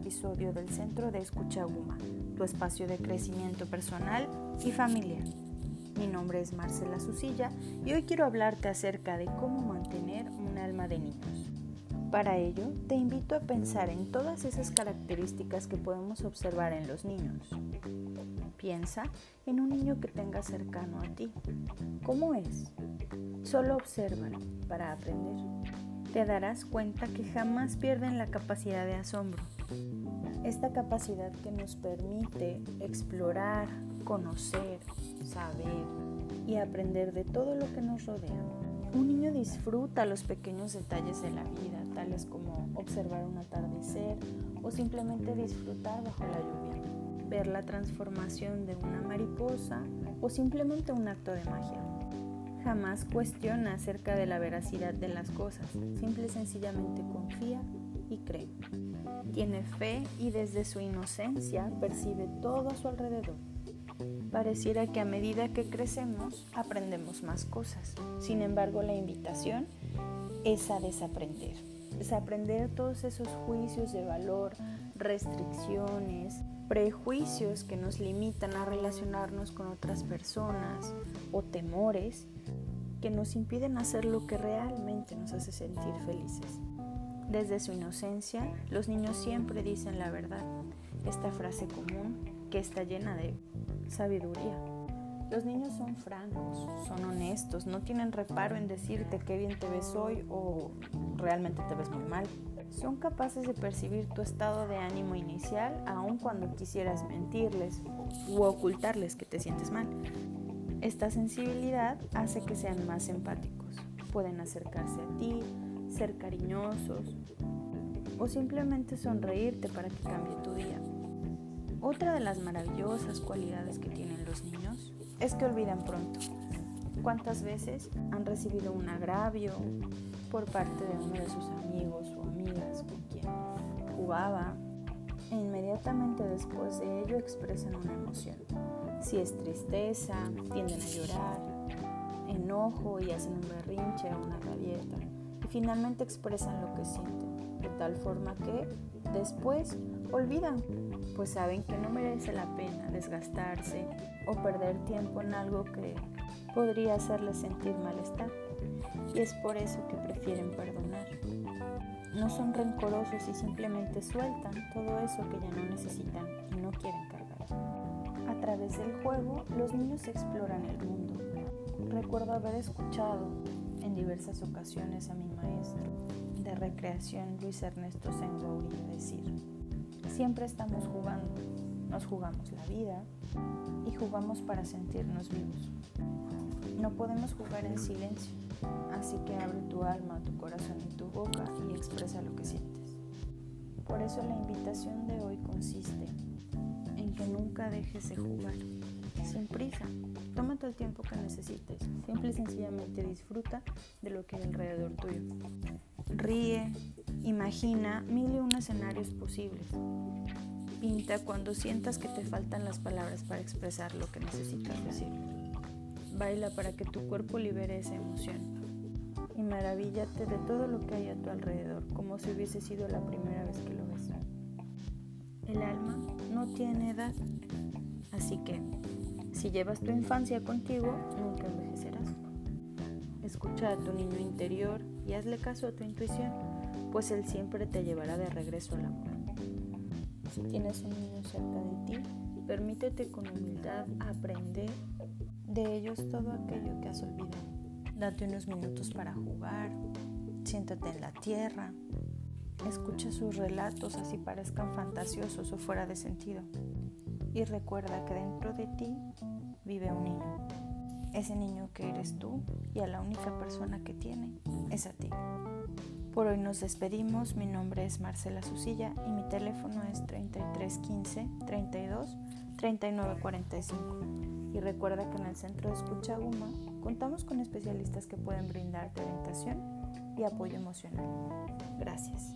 episodio del Centro de Escucha Guma, tu espacio de crecimiento personal y familiar. Mi nombre es Marcela Susilla y hoy quiero hablarte acerca de cómo mantener un alma de niños. Para ello, te invito a pensar en todas esas características que podemos observar en los niños. Piensa en un niño que tengas cercano a ti. ¿Cómo es? Solo obsérvalo para aprender te darás cuenta que jamás pierden la capacidad de asombro. Esta capacidad que nos permite explorar, conocer, saber y aprender de todo lo que nos rodea. Un niño disfruta los pequeños detalles de la vida, tales como observar un atardecer o simplemente disfrutar bajo la lluvia, ver la transformación de una mariposa o simplemente un acto de magia. Jamás cuestiona acerca de la veracidad de las cosas, simple y sencillamente confía. Tiene fe y desde su inocencia percibe todo a su alrededor. Pareciera que a medida que crecemos aprendemos más cosas. Sin embargo, la invitación es a desaprender. Desaprender todos esos juicios de valor, restricciones, prejuicios que nos limitan a relacionarnos con otras personas o temores que nos impiden hacer lo que realmente nos hace sentir felices. Desde su inocencia, los niños siempre dicen la verdad, esta frase común que está llena de sabiduría. Los niños son francos, son honestos, no tienen reparo en decirte qué bien te ves hoy o realmente te ves muy mal son capaces de percibir tu estado de ánimo inicial aun cuando quisieras mentirles u ocultarles que te sientes mal. Esta sensibilidad hace que sean más empáticos. Pueden acercarse a ti, ser cariñosos o simplemente sonreírte para que cambie tu día. Otra de las maravillosas cualidades que tienen los niños es que olvidan pronto. ¿Cuántas veces han recibido un agravio por parte de uno de sus amigos o amigas con quien jugaba? E inmediatamente después de ello expresan una emoción. Si es tristeza, tienden a llorar, enojo y hacen un berrinche o una rabieta. Y finalmente expresan lo que sienten, de tal forma que después olvidan, pues saben que no merece la pena desgastarse o perder tiempo en algo que podría hacerles sentir malestar y es por eso que prefieren perdonar. No son rencorosos y simplemente sueltan todo eso que ya no necesitan y no quieren cargar. A través del juego, los niños exploran el mundo. Recuerdo haber escuchado en diversas ocasiones a mi maestro de recreación Luis Ernesto Sengouri decir, siempre estamos jugando, nos jugamos la vida y jugamos para sentirnos vivos. No podemos jugar en silencio, así que abre tu alma, tu corazón y tu boca y expresa lo que sientes. Por eso la invitación de hoy consiste en que nunca dejes de jugar, sin prisa. Tómate el tiempo que necesites, simple y sencillamente disfruta de lo que hay alrededor tuyo. Ríe, imagina mil y un escenarios posibles. Pinta cuando sientas que te faltan las palabras para expresar lo que necesitas decir. Baila para que tu cuerpo libere esa emoción. Y maravíllate de todo lo que hay a tu alrededor, como si hubiese sido la primera vez que lo ves. El alma no tiene edad, así que si llevas tu infancia contigo, nunca envejecerás. Escucha a tu niño interior y hazle caso a tu intuición, pues él siempre te llevará de regreso al amor. Si tienes un niño cerca de ti, permítete con humildad aprender de ellos todo aquello que has olvidado. Date unos minutos para jugar, siéntate en la tierra, escucha sus relatos así parezcan fantasiosos o fuera de sentido. Y recuerda que dentro de ti vive un niño. Ese niño que eres tú y a la única persona que tiene es a ti. Por hoy nos despedimos. Mi nombre es Marcela Susilla y mi teléfono es 3315 32 3945. Y recuerda que en el Centro de Escucha Guma contamos con especialistas que pueden brindarte orientación y apoyo emocional. Gracias.